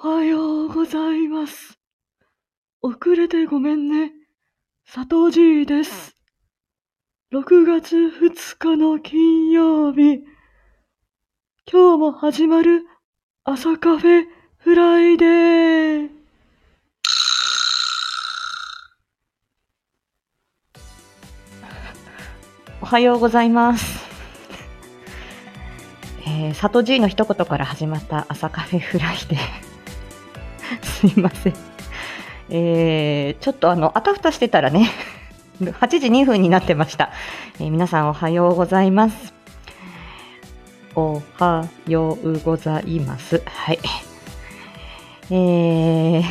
はようございます。遅れてごめんね。佐藤じいです。6月2日の金曜日。今日も始まる朝カフェフライデー。おはようございます。えー、佐藤 G の一言から始まった朝カフェフライデー。すいません。えー、ちょっとあの、あたふたしてたらね、8時2分になってました。えー皆さんおはようございます。おはようございます。はい。えー、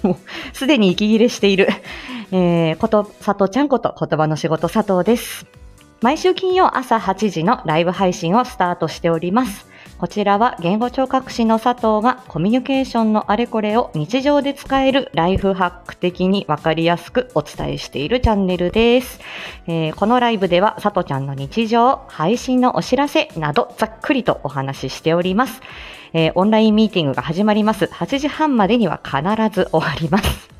もうすでに息切れしている。えー、こと、佐藤ちゃんこと言葉の仕事佐藤です。毎週金曜朝8時のライブ配信をスタートしております。こちらは言語聴覚士の佐藤がコミュニケーションのあれこれを日常で使えるライフハック的にわかりやすくお伝えしているチャンネルです。えーこのライブでは佐藤ちゃんの日常、配信のお知らせなどざっくりとお話ししております。えーオンラインミーティングが始まります。8時半までには必ず終わります。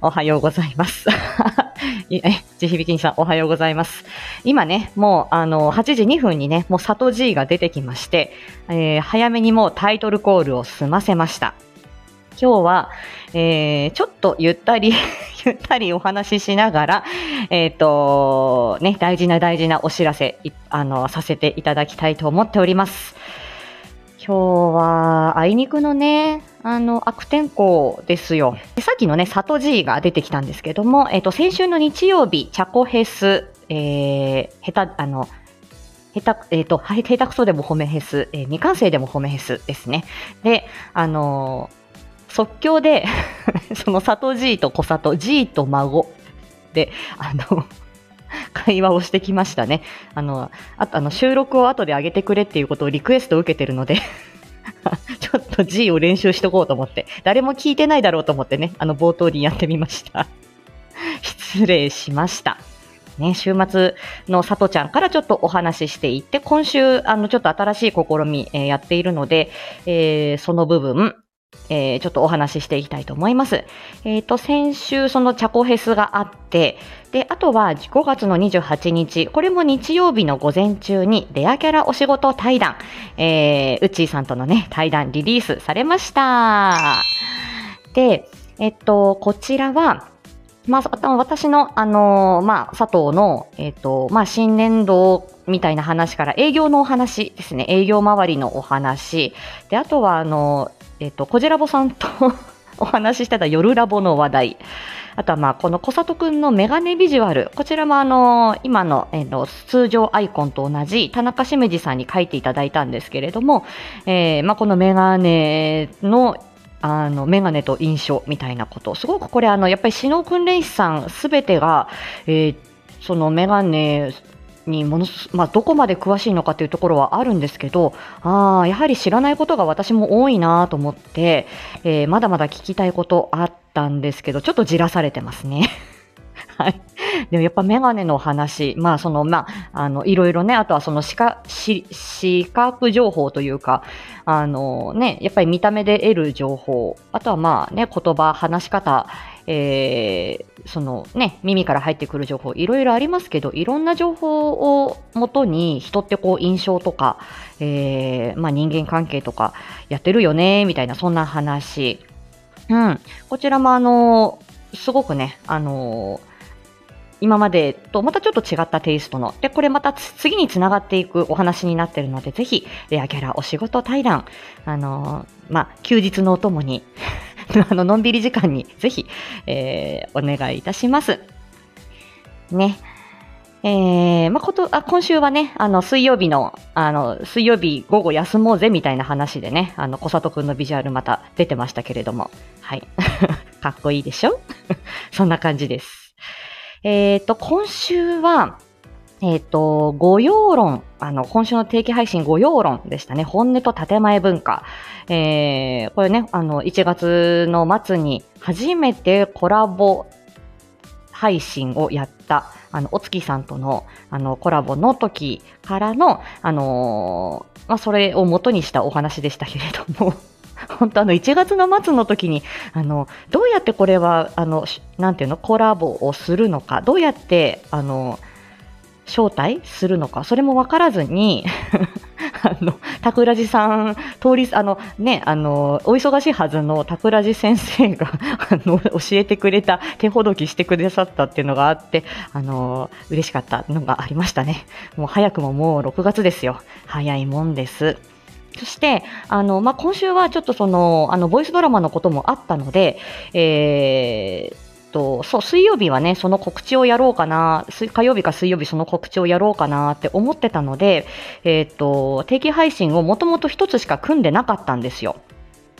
おはようございます。え、地響きさん、おはようございます。今ね、もう、あの、8時2分にね、もう佐藤 G が出てきまして、えー早めにもうタイトルコールを済ませました。今日は、えーちょっとゆったり、ゆったりお話ししながら、えっ、と、ね、大事な大事なお知らせ、あの、させていただきたいと思っております。今日は、あいにくのね、あの、悪天候ですよ。でさっきのね、佐藤 G が出てきたんですけども、えっ、と、先週の日曜日、チャコヘス、えー、下手、あの、下手、えっ、と、は下手くそでも褒めヘス、えー未完成でも褒めヘスですね。で、あのー即興で、その佐藤 G と小里、G と孫で、あの、会話をしてきましたね。あの、あと、あの、収録を後で上げてくれっていうことをリクエストを受けてるので、ちょっと G を練習しとこうと思って、誰も聞いてないだろうと思ってね、あの、冒頭にやってみました。失礼しました。ね、週末の佐藤ちゃんからちょっとお話ししていって、今週、あの、ちょっと新しい試み、えーやっているので、えーその部分、えーちょっとお話ししていきたいと思います。えっ、と、先週、そのチャコフェスがあって、で、あとは5月の28日、これも日曜日の午前中にレアキャラお仕事対談、えー、うっちーさんとのね、対談リリースされました。で、えっと、こちらは、まあ、私の、あのーまあ、佐藤の、えっ、と、まあ、新年度みたいな話から営業のお話ですね。営業周りのお話。で、あとは、あの、えっ、と、こじらぼさんとお話ししてた夜ラボの話題。あとは、まあ、この小里くんのメガネビジュアル。こちらも、あの今の、えーと通常アイコンと同じ田中しめじさんに書いていただいたんですけれども、えーまあ、このメガネのあの、メガネと印象みたいなこと。すごくこれ、あの、やっぱり指導訓練士さんすべてが、えーそのメガネにものす、まあ、どこまで詳しいのかというところはあるんですけど、ああ、やはり知らないことが私も多いなと思って、えーまだまだ聞きたいことあったんですけど、ちょっとじらされてますね。はい。でもやっぱメガネの話、まあその、まあ、あの、いろいろね、あとはその視覚、視視覚情報というか、あのね、やっぱり見た目で得る情報、あとはまあね、言葉、話し方、えそのね、耳から入ってくる情報、いろいろありますけど、いろんな情報をもとに人ってこう印象とか、えーまあ人間関係とかやってるよね、みたいな、そんな話。うん。こちらもあの、すごくね、あの今までとまたちょっと違ったテイストの。で、これまた次につながっていくお話になっているので、ぜひ、レアキャラお仕事対談、あのまあ、休日のお供に、あの、のんびり時間に、ぜひ、えーお願いいたします。ね。えー、まあ、こと、あ、今週はね、あの、水曜日の、あの、水曜日午後休もうぜみたいな話でね、あの、小里くんのビジュアルまた出てましたけれども、はい。かっこいいでしょ？そんな感じです。えっ、と、今週は、えっ、と、御用論、あの、今週の定期配信御用論でしたね。本音と建前文化。えー、これね、あの、1月の末に初めてコラボ配信をやった、あの、お月さんとの、あの、コラボの時からの、あのーまあ、それを元にしたお話でしたけれども、本当あの1月の末の時にあのどうやってこれはあのなんていうのコラボをするのかどうやってあの招待するのかそれも分からずに あの桜地さん通りあのねあのお忙しいはずの桜地先生が あの教えてくれた手ほどきしてくださったっていうのがあってあの嬉しかったのがありましたね。もう早くももう6月ですよ。早いもんです。そして、あの、まあ、今週はちょっとその、あの、ボイスドラマのこともあったので、えーと、そう、水曜日はね、その告知をやろうかな、火曜日か水曜日その告知をやろうかなって思ってたので、えーと、定期配信をもともと一つしか組んでなかったんですよ。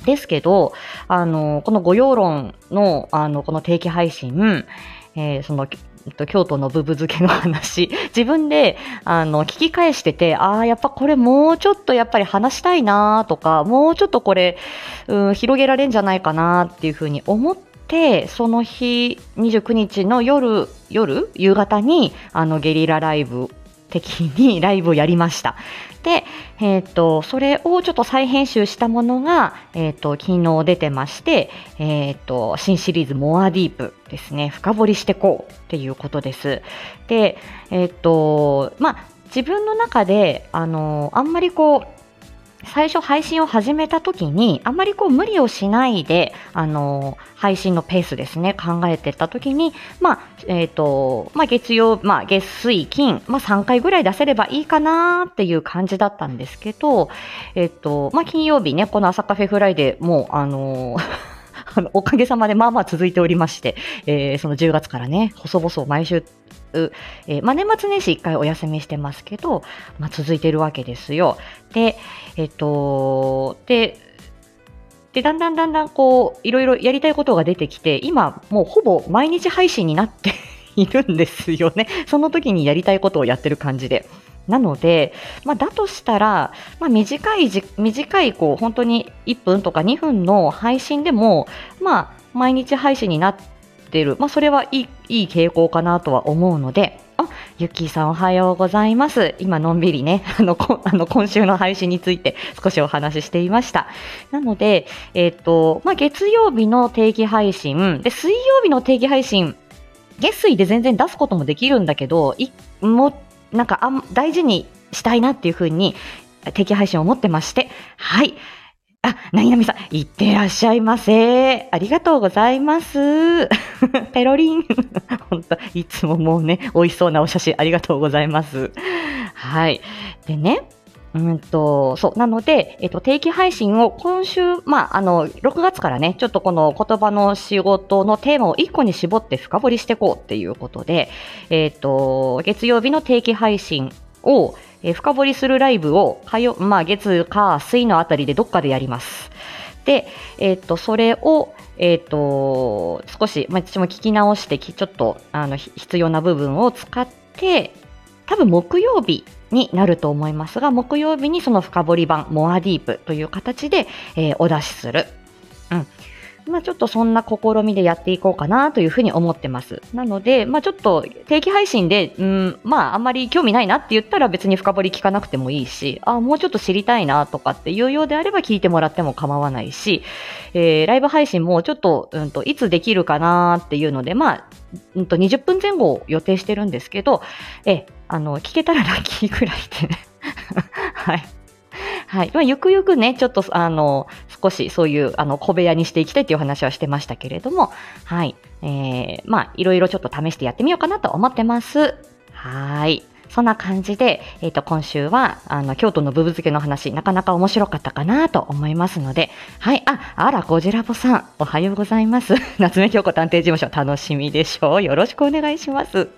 ですけど、あの、この御用論の、あの、この定期配信、えーその、京都のブブ漬けの話、自分で、あの、聞き返してて、ああ、やっぱこれもうちょっとやっぱり話したいなとか、もうちょっとこれ、うん、広げられんじゃないかなっていうふうに思って、その日、29日の夜、夜夕方に、あの、ゲリラライブ的に ライブをやりました。で、えっ、と、それをちょっと再編集したものが、えっ、と、昨日出てまして、えっ、と、新シリーズモアディープですね、深掘りしてこうっていうことです。で、えっ、と、まあ、自分の中で、あの、あんまりこう、最初配信を始めた時にあまりこう無理をしないであの配信のペースですね考えてた時にまあえっ、とまあ月曜まあ月水金まあ3回ぐらい出せればいいかなっていう感じだったんですけどえっ、とまあ金曜日ねこの朝カフェフライデーもうあののおかげさまでまあまあ続いておりまして、えーその10月からね細々毎週えーまあ、年末年始1回お休みしてますけど、まあ、続いてるわけですよ。で、えっと、で、で、だんだんだんだんこう、いろいろやりたいことが出てきて、今もうほぼ毎日配信になっているんですよね。その時にやりたいことをやってる感じで。なので、まあ、だとしたら、まあ、短いじ、短い、こう、本当に1分とか2分の配信でも、まあ、毎日配信になってる。まあ、それはいい、いい傾向かなとは思うので、あ、ゆっきーさんおはようございます。今のんびりね、あの、こあの今週の配信について少しお話ししていました。なので、えっ、と、まあ、月曜日の定期配信、で、水曜日の定期配信、月水で全然出すこともできるんだけど、も、なんかあん、大事にしたいなっていうふうに、定期配信を持ってまして、はい。あ、なになみさん、いってらっしゃいませ。ありがとうございます。ペロリン。本当いつももうね、美味しそうなお写真ありがとうございます。はい。でね、うんと、そう。なので、えっと、定期配信を今週、まあ、あの、6月からね、ちょっとこの言葉の仕事のテーマを1個に絞って深掘りしていこうっていうことで、えっと、月曜日の定期配信を、えー深掘りするライブを火曜、まあ、月、火、水のあたりでどっかでやります。で、えっと、それを、えっと、少し、まあ、私も聞き直して、きちょっと、あの、必要な部分を使って、多分木曜日になると思いますが、木曜日にその深掘り版、モアディープという形で、えーお出しする。うん。まあちょっとそんな試みでやっていこうかなというふうに思ってます。なので、まあちょっと定期配信で、うん、まああんまり興味ないなって言ったら別に深掘り聞かなくてもいいし、あもうちょっと知りたいなとかっていうようであれば聞いてもらっても構わないし、えーライブ配信もちょっと、うんと、いつできるかなっていうので、まあ、うんと、20分前後を予定してるんですけど、え、あの、聞けたらラッキーぐらいでね。はい。はい。まあ、ゆくゆくね、ちょっと、あの、少しそういう、あの、小部屋にしていきたいという話はしてましたけれども、はい。えー、まあ、いろいろちょっと試してやってみようかなと思ってます。はい。そんな感じで、えっ、と、今週は、あの、京都のブブ漬けの話、なかなか面白かったかなと思いますので、はい。あ、あら、ゴジラボさん、おはようございます。夏目京子探偵事務所、楽しみでしょう。よろしくお願いします。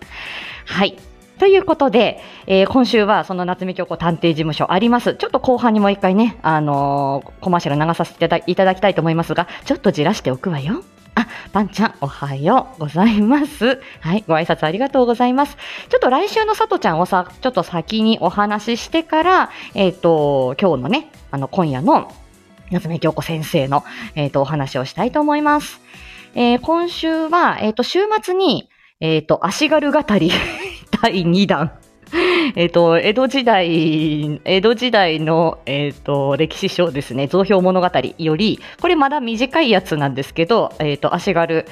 はい。ということで、えー今週はその夏目京子探偵事務所あります。ちょっと後半にもう一回ね、あのーコマーシャル流させていただいただきたいと思いますが、ちょっとじらしておくわよ。あ、パンちゃん、おはようございます。はい、ご挨拶ありがとうございます。ちょっと来週のさとちゃんをさ、ちょっと先にお話ししてから、えっ、と、今日のね、あの、今夜の夏目京子先生の、えっ、と、お話をしたいと思います。えー今週は、えっ、と、週末に、えっ、と、足軽語り 第2弾。えっと、江戸時代、江戸時代の、えっ、と、歴史書ですね、造票物語より、これまだ短いやつなんですけど、えっ、と、足軽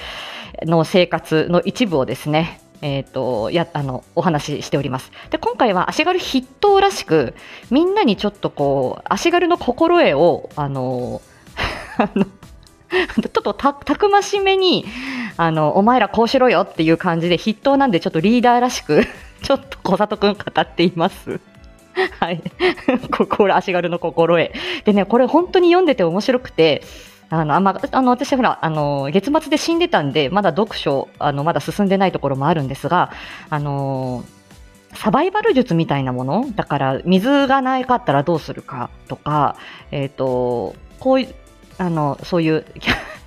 の生活の一部をですね、えっ、と、や、あの、お話ししております。で、今回は足軽筆頭らしく、みんなにちょっとこう、足軽の心得を、あの、あの、ちょっとたたくましめにあの、お前らこうしろよっていう感じで筆頭なんでちょっとリーダーらしくちょっと小里くん語っています。はい。心、足軽の心得。でね、これ本当に読んでて面白くて、あの、あまあの、私ほら、あの、月末で死んでたんで、まだ読書、あの、まだ進んでないところもあるんですが、あのサバイバル術みたいなもの？だから、水がないかったらどうするかとか、えっ、ー、と、こういう、あの、そういう、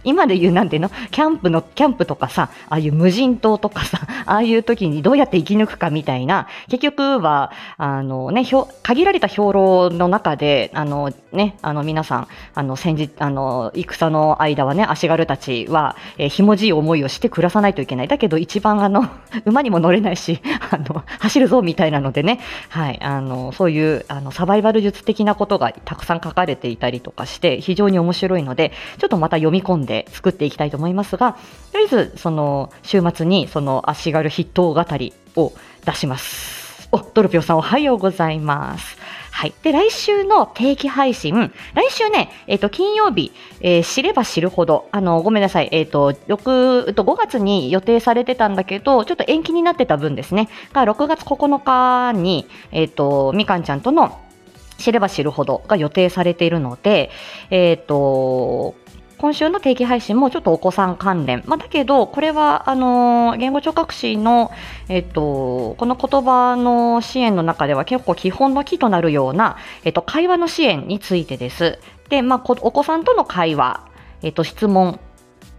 今で言うなんていうの？キャンプの、キャンプとかさ、ああいう無人島とかさ、ああいう時にどうやって生き抜くかみたいな、結局は、あのね、限られた兵糧の中で、あのね、あの皆さん、あの戦時、あの、戦の間はね、足軽たちは、えー、ひもじい思いをして暮らさないといけない。だけど一番あの、馬にも乗れないし、あの、走るぞみたいなのでね、はい、あの、そういう、あの、サバイバル術的なことがたくさん書かれていたりとかして、非常に面白いので、ちょっとまた読み込んでで作っていきたいと思いますが、とりあえず、その、週末に、その、足軽筆頭語りを出します。お、ドルピオさんおはようございます。はい。で、来週の定期配信、来週ね、えっ、ー、と、金曜日、えー、知れば知るほど、あの、ごめんなさい、えっ、ー、と、6、と5月に予定されてたんだけど、ちょっと延期になってた分ですね、が、6月9日に、えっ、と、みかんちゃんとの知れば知るほどが予定されているので、えっ、と、今週の定期配信もちょっとお子さん関連。まあ、だけど、これは、あの、言語聴覚士の、えっと、この言葉の支援の中では結構基本の木となるような、えっと、会話の支援についてです。で、まあ、お子さんとの会話、えっと、質問、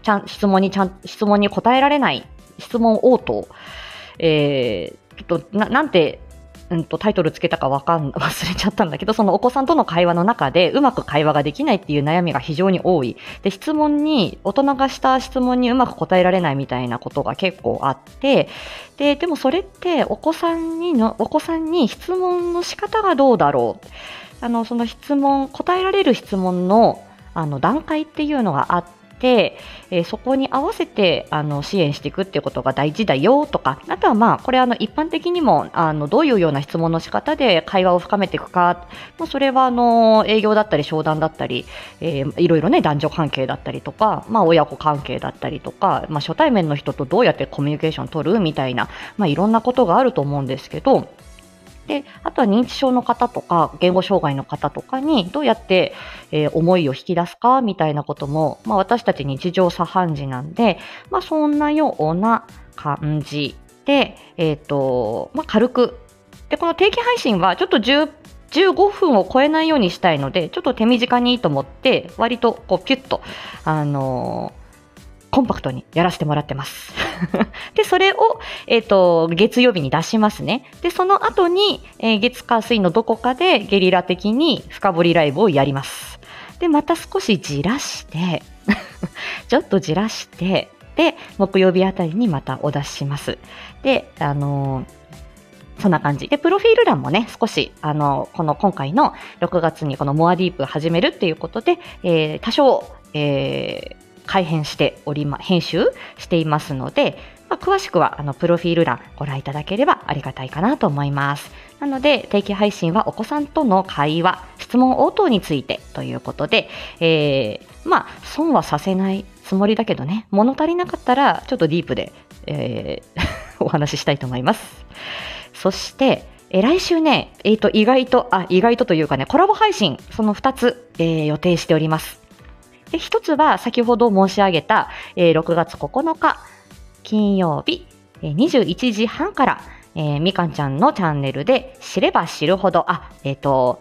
ちゃん、質問にちゃん、質問に答えられない、質問応答、えー、ちょっと、な、なんてうんと、タイトルつけたかわかん、忘れちゃったんだけど、そのお子さんとの会話の中でうまく会話ができないっていう悩みが非常に多い。で、質問に、大人がした質問にうまく答えられないみたいなことが結構あって、で、でもそれってお子さんにの、お子さんに質問の仕方がどうだろう？あの、その質問、答えられる質問の、あの、段階っていうのがあっ、て、えー、そこに合わせてあの支援していくっていうことが大事だよとか、あとはまあ、これあの一般的にもあのどういうような質問の仕方で会話を深めていくか、もうそれはあの営業だったり商談だったり、えー、いろいろね、男女関係だったりとか、まあ親子関係だったりとか、まあ初対面の人とどうやってコミュニケーションを取るみたいな、まあいろんなことがあると思うんですけど、で、あとは認知症の方とか、言語障害の方とかにどうやって、えー、思いを引き出すかみたいなことも、まあ私たち日常茶飯事なんで、まあそんなような感じで、えっ、ー、と、まあ軽く。で、この定期配信はちょっと10 15分を超えないようにしたいので、ちょっと手短にいいと思って、割とこうピュッと、あのコンパクトにやらせてもらってます。で、それを、えっ、ー、と、月曜日に出しますね。で、その後に、えー、月火水のどこかでゲリラ的に深掘りライブをやります。で、また少しじらして ちょっとじらして、で、木曜日あたりにまたお出しします。で、あのーそんな感じ。で、プロフィール欄もね、少し、あの、この今回の6月にこのモアディープ始めるっていうことで、えー、多少、えー、改編しておりま、編集していますので、まあ、詳しくはあのプロフィール欄ご覧いただければありがたいかなと思います。なので、定期配信はお子さんとの会話、質問応答についてということで、えー、まあ、損はさせないつもりだけどね、物足りなかったらちょっとディープで、えー、お話ししたいと思います。そして、え来週ね、え、ー、と、意外と、あ、意外とというかね、コラボ配信、その2つ、えー、予定しております。で、一つは先ほど申し上げた、えー、6月9日金曜日、えー、21時半から、えー、みかんちゃんのチャンネルで知れば知るほど、あ、えっ、ー、と、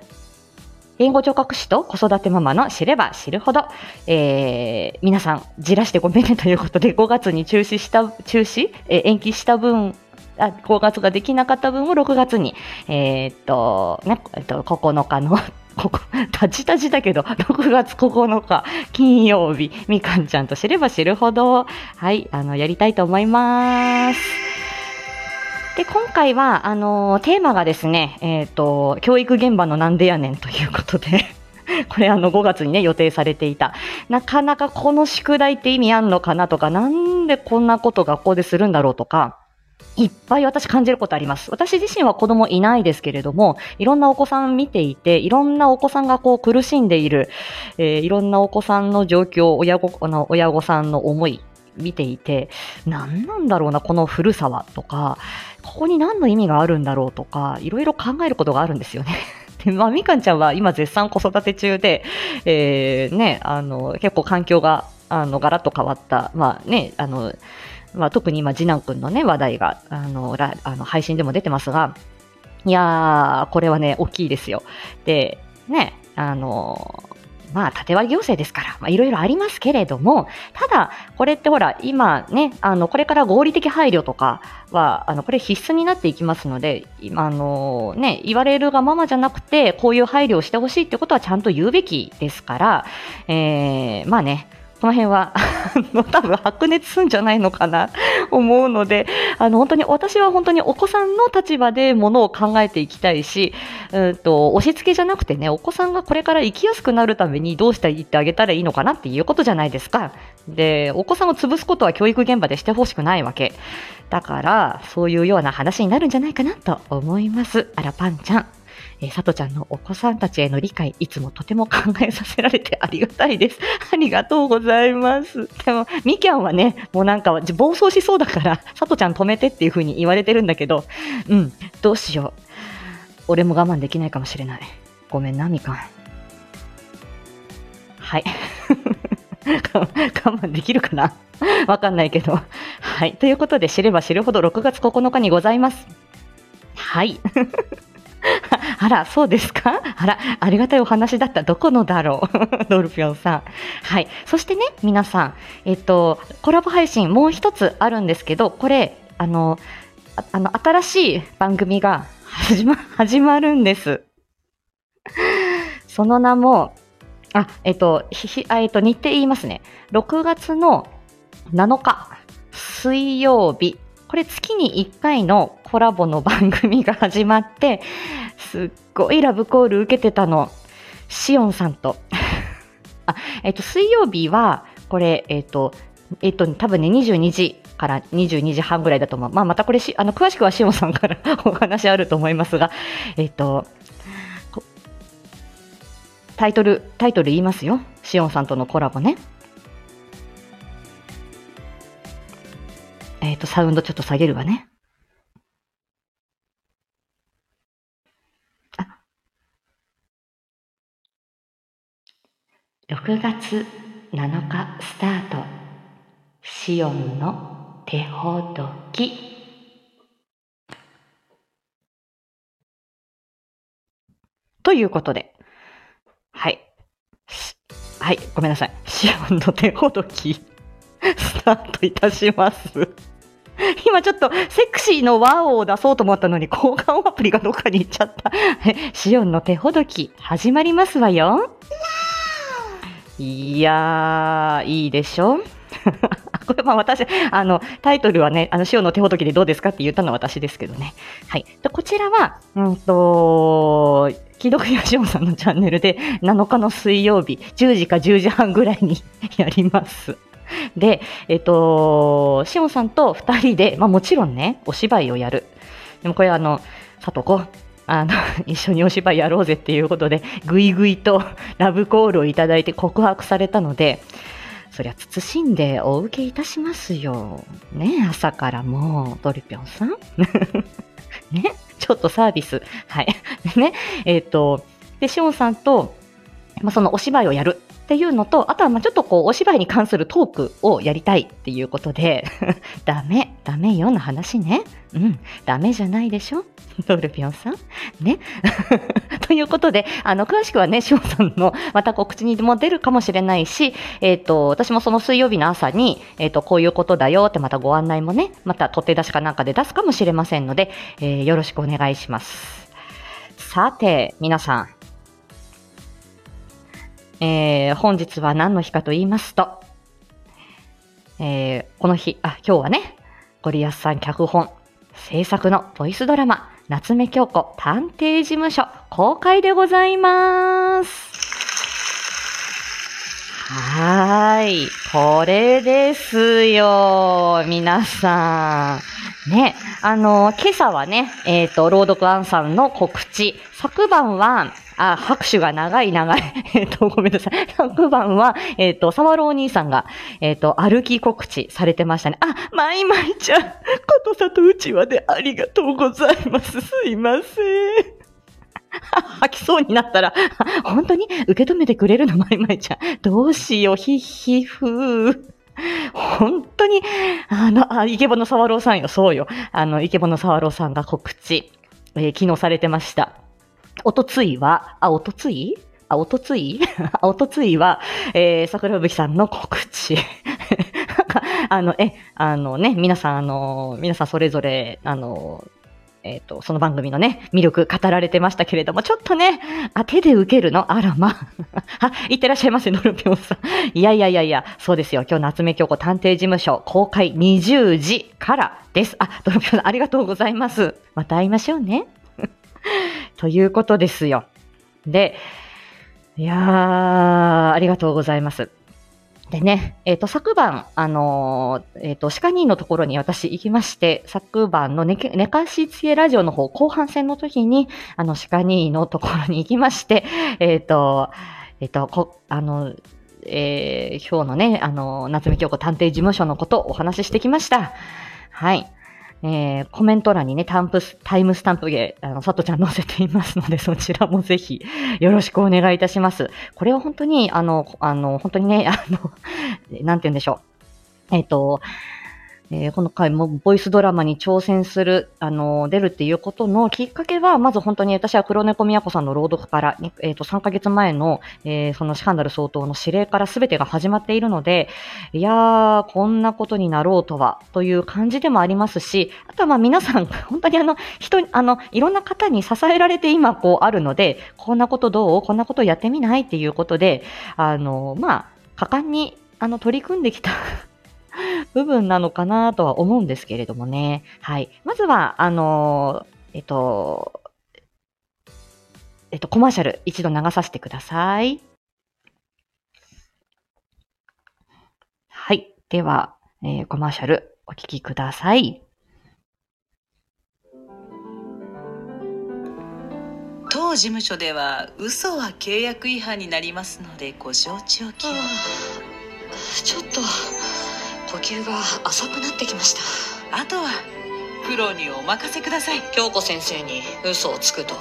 言語聴覚士と子育てママの知れば知るほど、えー、皆さん、じらしてごめんねということで、5月に中止した、中止、えー、延期した分、あ5月ができなかった分を6月に、えー、っと、ね、えっと、9日のここ、たちたちだけど、6月9日、金曜日、みかんちゃんと知れば知るほど、はい、あの、やりたいと思います。で、今回は、あのテーマがですね、えっ、と、教育現場のなんでやねんということで、これあの5月にね、予定されていた。なかなかこの宿題って意味あんのかなとか、なんでこんなこと学校でするんだろうとか、いっぱい私感じることあります。私自身は子供いないですけれども、いろんなお子さん見ていて、いろんなお子さんがこう苦しんでいる、えーいろんなお子さんの状況、親御あの親御さんの思い、見ていて、何なんだろうな、この古さはとか、ここに何の意味があるんだろうとか、いろいろ考えることがあるんですよね。で、まあ、みかんちゃんは今絶賛子育て中で、えーね、あの、結構環境が、あの、ガラッと変わった、まあね、あの、まあ、特に今、次男くんのね、話題が、あの、あの配信でも出てますが、いやー、これはね、大きいですよ。で、ね、あの、まあ、縦割り行政ですから、まあ、いろいろありますけれども、ただ、これってほら、今ね、あの、これから合理的配慮とかは、あの、これ必須になっていきますので、今、あの、ね、言われるがままじゃなくて、こういう配慮をしてほしいってことはちゃんと言うべきですから、えー、まあね、この辺は、あの、多分白熱すんじゃないのかな、思うので、あの、本当に、私は本当にお子さんの立場でものを考えていきたいし、うんと、押し付けじゃなくてね、お子さんがこれから生きやすくなるためにどうしていってあげたらいいのかなっていうことじゃないですか。で、お子さんを潰すことは教育現場でしてほしくないわけ。だから、そういうような話になるんじゃないかなと思います。あら、パンちゃん。え、さとちゃんのお子さんたちへの理解、いつもとても考えさせられてありがたいです。ありがとうございます。でも、みきゃんはね、もうなんか暴走しそうだから、さとちゃん止めてっていう風に言われてるんだけど、うん、どうしよう。俺も我慢できないかもしれない。ごめんな、みかん。はい。我慢できるかな？わかんないけど。はい。ということで、知れば知るほど6月9日にございます。はい。あら、そうですか？あら、ありがたいお話だった。どこのだろう？ドルピョンさん。はい。そしてね、皆さん、えっと、コラボ配信もう一つあるんですけど、これ、あの、ああの、新しい番組が始ま、始まるんです。その名も、あ、えっと、ひえっと、日程言いますね。6月の7日、水曜日。これ月に1回のコラボの番組が始まって、すっごいラブコール受けてたの。シオンさんと。あ、えっと、水曜日は、これ、えっと、えっと、多分ね、22時から22時半ぐらいだと思う。まあ、またこれ、あの、詳しくはシオンさんから お話あると思いますが、えっと、タイトル、タイトル言いますよ。シオンさんとのコラボね。えっと、サウンドちょっと下げるわね。あ6月7日スタート。シオンの手ほどき。ということで、はい。はい、ごめんなさい。シオンの手ほどき、スタートいたします。今ちょっとセクシーのワオを出そうと思ったのに交換アプリがどっかに行っちゃった。シオンの手ほどき始まりますわよ。いやー、いいでしょ？これまあ私、あの、タイトルはね、あの、塩の手ほどきでどうですかって言ったのは私ですけどね。はい。でこちらは、うんと、既読やしおんさんのチャンネルで7日の水曜日、10時か10時半ぐらいにやります。で、えっと、しおんさんと2人で、まあもちろんね、お芝居をやる。でもこれあの、さとこ、あの、一緒にお芝居やろうぜっていうことで、ぐいぐいと ラブコールをいただいて告白されたので、そりゃ慎んでお受けいたしますよ。ね朝からもう、ドリピョンさん ねちょっとサービス。はい。ね、えっ、と、で、しおんさんと、まあ、そのお芝居をやるっていうのと、あとはまあちょっとこう、お芝居に関するトークをやりたいっていうことで、ダメ、ダメよの話ね。うん、ダメじゃないでしょ ドルピョンさんね。ということで、あの、詳しくはね、しおさんのまた告知にも出るかもしれないし、えっ、と、私もその水曜日の朝に、えっ、と、こういうことだよってまたご案内もね、また取って出しかなんかで出すかもしれませんので、えーよろしくお願いします。さて、皆さん。えー本日は何の日かと言いますと、えーこの日、あ、今日はね、ゴリアスさん脚本、制作のボイスドラマ、夏目京子探偵事務所公開でございます。はーい。これですよ。皆さん。ね。あの、今朝はね、えっ、と、朗読アンさんの告知。昨晩は、あ、拍手が長い長い。えっと、ごめんなさい。昨晩は、えっ、と、沢朗お兄さんが、えっ、と、歩き告知されてましたね。あ、まいまいちゃん、ことさとうちわでありがとうございます。すいません。吐きそうになったら、本当に受け止めてくれるの、まいまいちゃん。どうしよう、ひひふー。本当に、あの、あ、イケボの沢朗さんよ、そうよ。あの、イケボの沢朗さんが告知、えー昨日されてました。おとついは、あ、おとつい？あ、おとつい？あおとついは、えー、桜吹さんの告知。あの、え、あのね、皆さん、あの、皆さんそれぞれ、あの、えっ、と、その番組のね、魅力語られてましたけれども、ちょっとね、あ、手で受けるの？あら、まあ。あ、いってらっしゃいませ、ノルピョンさん。いやいやいやいや、そうですよ。今日、夏目京子探偵事務所公開20時からです。あ、ノルピョンさん、ありがとうございます。また会いましょうね。ということですよ。で、いやー、ありがとうございます。でね、えっ、と、昨晩、あのーえっ、と、鹿兄のところに私行きまして、昨晩の寝寝かしつけラジオの方、後半戦の時に、あの、鹿兄のところに行きまして、えっ、と、えっ、と、こ、あの、えー今日のね、あの、夏目京子探偵事務所のことをお話ししてきました。はい。えーコメント欄にね、タンプス、タイムスタンプで、あの、さとちゃん載せていますので、そちらもぜひ、よろしくお願いいたします。これは本当に、あの、あの、本当にね、あの、なんて言うんでしょう。えっ、と、えーこの回もボイスドラマに挑戦する、あの、出るっていうことのきっかけは、まず本当に私は黒猫宮子さんの朗読から、えっ、と、3ヶ月前の、えそのスカンダル相当の指令から全てが始まっているので、いやー、こんなことになろうとは、という感じでもありますし、あとはまあ皆さん、本当にあの、人、あの、いろんな方に支えられて今こうあるので、こんなことどう？こんなことやってみない？っていうことで、あの、まあ、果敢に、あの、取り組んできた部分なのかなとは思うんですけれどもね。はい。まずは、あの、えっと、えっと、コマーシャル一度流させてください。はい。では、えーコマーシャルお聞きください。当事務所では嘘は契約違反になりますのでご承知おきをちょっと呼吸が浅くなってきました。あとはプロにお任せください。京子先生に嘘をつくと。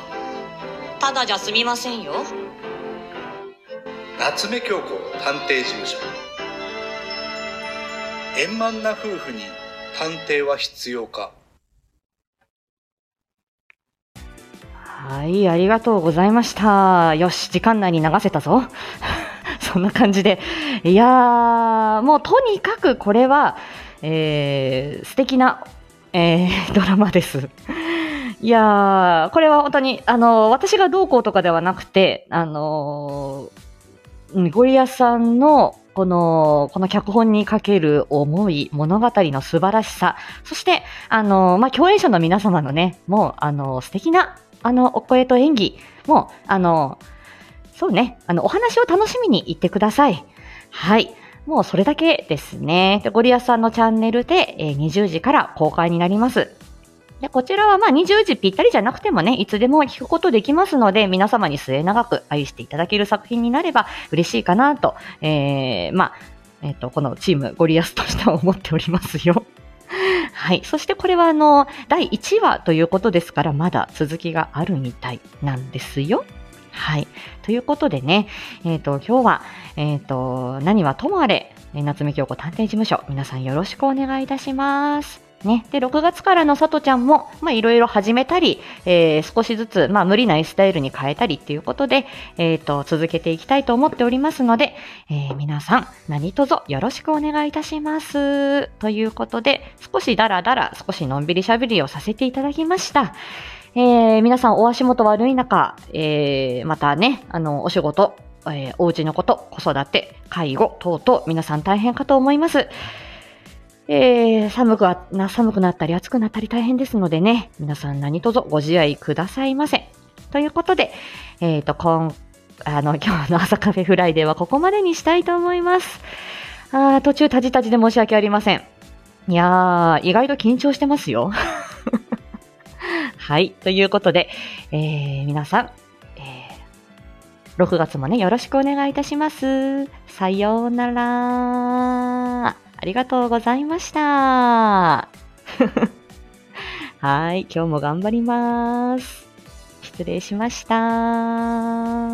ただじゃ済みませんよ。夏目京子探偵事務所。円満な夫婦に探偵は必要か。はい、ありがとうございました。よし、時間内に流せたぞ。そんな感じで。いやー、もうとにかくこれは、えー、素敵な、えー ドラマです。いやー、これは本当に、あの、私がどうこうとかではなくて、あのーゴリアさんの、この、この脚本にかける思い、物語の素晴らしさ、そして、あのーまあ、共演者の皆様のね、もう、あのー素敵な、あの、お声と演技、もう、あのーそうね、あの、お話を楽しみに行ってください。はい。もうそれだけですね。でゴリアスさんのチャンネルで、えー20時から公開になります。で、こちらはまあ20時ぴったりじゃなくてもね、いつでも聞くことできますので、皆様に末永く愛していただける作品になれば嬉しいかなと、えー、まあ、えっ、と、このチームゴリアスとしては思っておりますよ。はい。そしてこれはあの、第1話ということですから、まだ続きがあるみたいなんですよ。はい。ということでね、えっ、と、今日は、えっ、と、何はともあれ、夏目京子探偵事務所、皆さんよろしくお願いいたします。ね。で、6月からのさとちゃんも、まあ、いろいろ始めたり、えー少しずつ、まあ、無理ないスタイルに変えたりっていうことで、えっ、と、続けていきたいと思っておりますので、えー皆さん、何卒よろしくお願いいたします。ということで、少しダラダラ、少しのんびりしゃべりをさせていただきました。えー皆さん、お足元悪い中、えーまたね、あの、お仕事、えーお家のこと、子育て、介護等々、皆さん大変かと思います。えー寒くな、寒くなったり暑くなったり大変ですのでね、皆さん何卒ご自愛くださいませ。ということで、えっ、と、今、あの、今日の朝カフェフライデーはここまでにしたいと思います。あ途中タジタジで申し訳ありません。いやー、意外と緊張してますよ。はい。ということで、えー皆さん、えー6月もね、よろしくお願いいたします。さようなら。ありがとうございました。はい。今日も頑張ります。失礼しました。